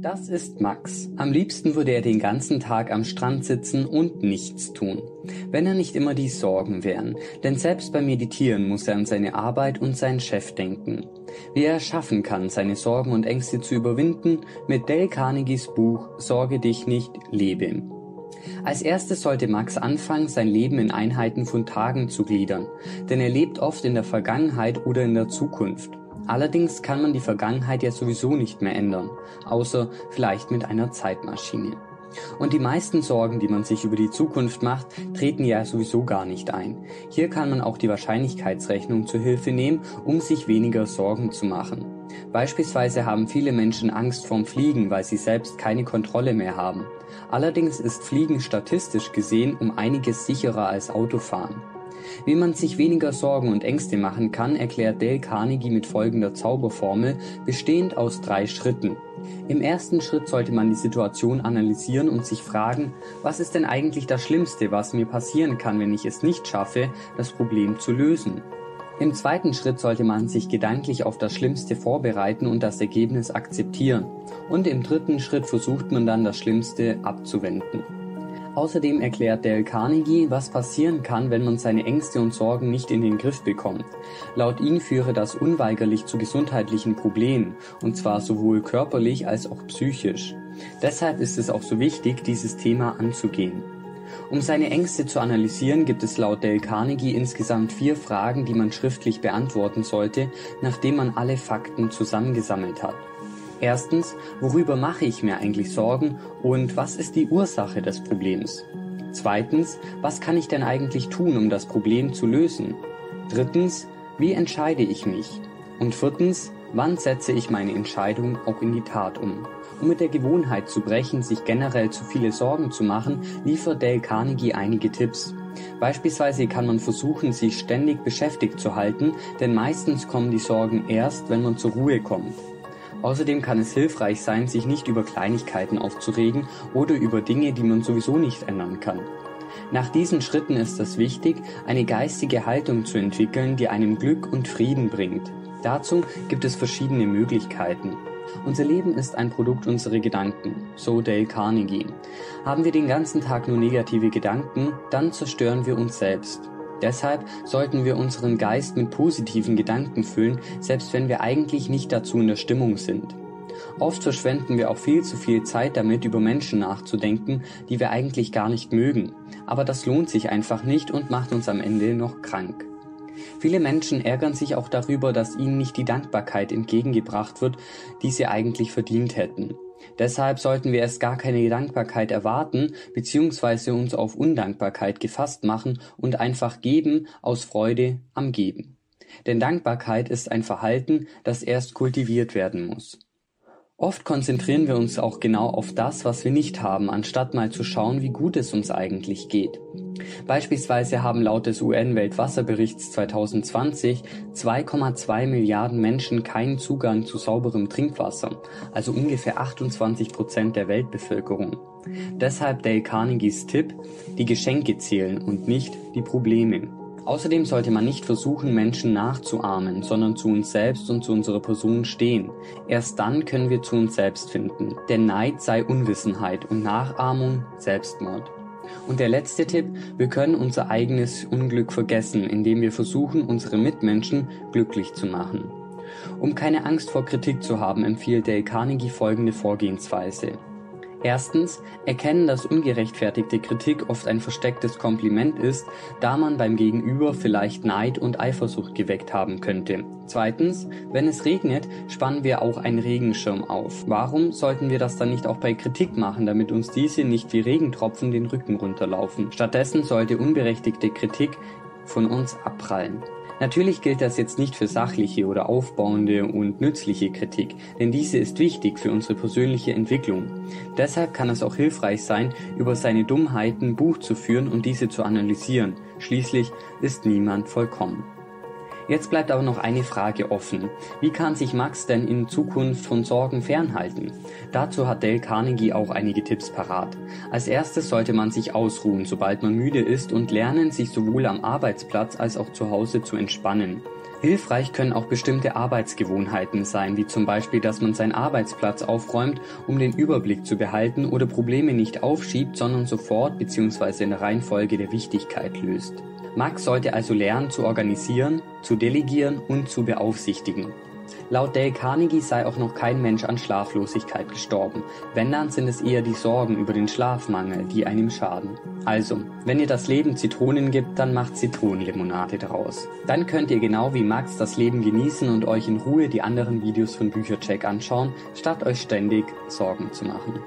Das ist Max. Am liebsten würde er den ganzen Tag am Strand sitzen und nichts tun. Wenn er nicht immer die Sorgen wären. Denn selbst beim Meditieren muss er an seine Arbeit und seinen Chef denken. Wie er schaffen kann, seine Sorgen und Ängste zu überwinden, mit Dale Carnegies Buch Sorge dich nicht, lebe. Als erstes sollte Max anfangen, sein Leben in Einheiten von Tagen zu gliedern, denn er lebt oft in der Vergangenheit oder in der Zukunft. Allerdings kann man die Vergangenheit ja sowieso nicht mehr ändern, außer vielleicht mit einer Zeitmaschine. Und die meisten Sorgen, die man sich über die Zukunft macht, treten ja sowieso gar nicht ein. Hier kann man auch die Wahrscheinlichkeitsrechnung zur Hilfe nehmen, um sich weniger Sorgen zu machen. Beispielsweise haben viele Menschen Angst vorm Fliegen, weil sie selbst keine Kontrolle mehr haben. Allerdings ist Fliegen statistisch gesehen um einiges sicherer als Autofahren. Wie man sich weniger Sorgen und Ängste machen kann, erklärt Dale Carnegie mit folgender Zauberformel, bestehend aus drei Schritten. Im ersten Schritt sollte man die Situation analysieren und sich fragen, was ist denn eigentlich das Schlimmste, was mir passieren kann, wenn ich es nicht schaffe, das Problem zu lösen? Im zweiten Schritt sollte man sich gedanklich auf das Schlimmste vorbereiten und das Ergebnis akzeptieren. Und im dritten Schritt versucht man dann das Schlimmste abzuwenden. Außerdem erklärt Dale Carnegie, was passieren kann, wenn man seine Ängste und Sorgen nicht in den Griff bekommt. Laut ihm führe das unweigerlich zu gesundheitlichen Problemen, und zwar sowohl körperlich als auch psychisch. Deshalb ist es auch so wichtig, dieses Thema anzugehen. Um seine Ängste zu analysieren, gibt es laut Dale Carnegie insgesamt vier Fragen, die man schriftlich beantworten sollte, nachdem man alle Fakten zusammengesammelt hat. Erstens, worüber mache ich mir eigentlich Sorgen und was ist die Ursache des Problems? Zweitens, was kann ich denn eigentlich tun, um das Problem zu lösen? Drittens, wie entscheide ich mich? Und viertens, wann setze ich meine Entscheidung auch in die Tat um? Um mit der Gewohnheit zu brechen, sich generell zu viele Sorgen zu machen, liefert Dale Carnegie einige Tipps. Beispielsweise kann man versuchen, sich ständig beschäftigt zu halten, denn meistens kommen die Sorgen erst, wenn man zur Ruhe kommt. Außerdem kann es hilfreich sein, sich nicht über Kleinigkeiten aufzuregen oder über Dinge, die man sowieso nicht ändern kann. Nach diesen Schritten ist es wichtig, eine geistige Haltung zu entwickeln, die einem Glück und Frieden bringt. Dazu gibt es verschiedene Möglichkeiten. Unser Leben ist ein Produkt unserer Gedanken, so Dale Carnegie. Haben wir den ganzen Tag nur negative Gedanken, dann zerstören wir uns selbst. Deshalb sollten wir unseren Geist mit positiven Gedanken füllen, selbst wenn wir eigentlich nicht dazu in der Stimmung sind. Oft verschwenden wir auch viel zu viel Zeit damit, über Menschen nachzudenken, die wir eigentlich gar nicht mögen. Aber das lohnt sich einfach nicht und macht uns am Ende noch krank. Viele Menschen ärgern sich auch darüber, dass ihnen nicht die Dankbarkeit entgegengebracht wird, die sie eigentlich verdient hätten. Deshalb sollten wir erst gar keine Dankbarkeit erwarten bzw. uns auf Undankbarkeit gefasst machen und einfach geben aus Freude am Geben. Denn Dankbarkeit ist ein Verhalten, das erst kultiviert werden muss. Oft konzentrieren wir uns auch genau auf das, was wir nicht haben, anstatt mal zu schauen, wie gut es uns eigentlich geht. Beispielsweise haben laut des UN-Weltwasserberichts 2020 2,2 Milliarden Menschen keinen Zugang zu sauberem Trinkwasser, also ungefähr 28 Prozent der Weltbevölkerung. Deshalb Dale Carnegies Tipp, die Geschenke zählen und nicht die Probleme. Außerdem sollte man nicht versuchen, Menschen nachzuahmen, sondern zu uns selbst und zu unserer Person stehen. Erst dann können wir zu uns selbst finden. Denn Neid sei Unwissenheit und Nachahmung Selbstmord. Und der letzte Tipp, wir können unser eigenes Unglück vergessen, indem wir versuchen, unsere Mitmenschen glücklich zu machen. Um keine Angst vor Kritik zu haben, empfiehlt Dale Carnegie folgende Vorgehensweise. Erstens erkennen, dass ungerechtfertigte Kritik oft ein verstecktes Kompliment ist, da man beim Gegenüber vielleicht Neid und Eifersucht geweckt haben könnte. Zweitens, wenn es regnet, spannen wir auch einen Regenschirm auf. Warum sollten wir das dann nicht auch bei Kritik machen, damit uns diese nicht wie Regentropfen den Rücken runterlaufen? Stattdessen sollte unberechtigte Kritik von uns abprallen. Natürlich gilt das jetzt nicht für sachliche oder aufbauende und nützliche Kritik, denn diese ist wichtig für unsere persönliche Entwicklung. Deshalb kann es auch hilfreich sein, über seine Dummheiten Buch zu führen und diese zu analysieren. Schließlich ist niemand vollkommen. Jetzt bleibt aber noch eine Frage offen. Wie kann sich Max denn in Zukunft von Sorgen fernhalten? Dazu hat Dale Carnegie auch einige Tipps parat. Als erstes sollte man sich ausruhen, sobald man müde ist und lernen, sich sowohl am Arbeitsplatz als auch zu Hause zu entspannen. Hilfreich können auch bestimmte Arbeitsgewohnheiten sein, wie zum Beispiel, dass man seinen Arbeitsplatz aufräumt, um den Überblick zu behalten oder Probleme nicht aufschiebt, sondern sofort bzw. in der Reihenfolge der Wichtigkeit löst. Max sollte also lernen zu organisieren, zu delegieren und zu beaufsichtigen. Laut Dale Carnegie sei auch noch kein Mensch an Schlaflosigkeit gestorben. Wenn dann sind es eher die Sorgen über den Schlafmangel, die einem schaden. Also, wenn ihr das Leben Zitronen gibt, dann macht Zitronenlimonade daraus. Dann könnt ihr genau wie Max das Leben genießen und euch in Ruhe die anderen Videos von Büchercheck anschauen, statt euch ständig Sorgen zu machen.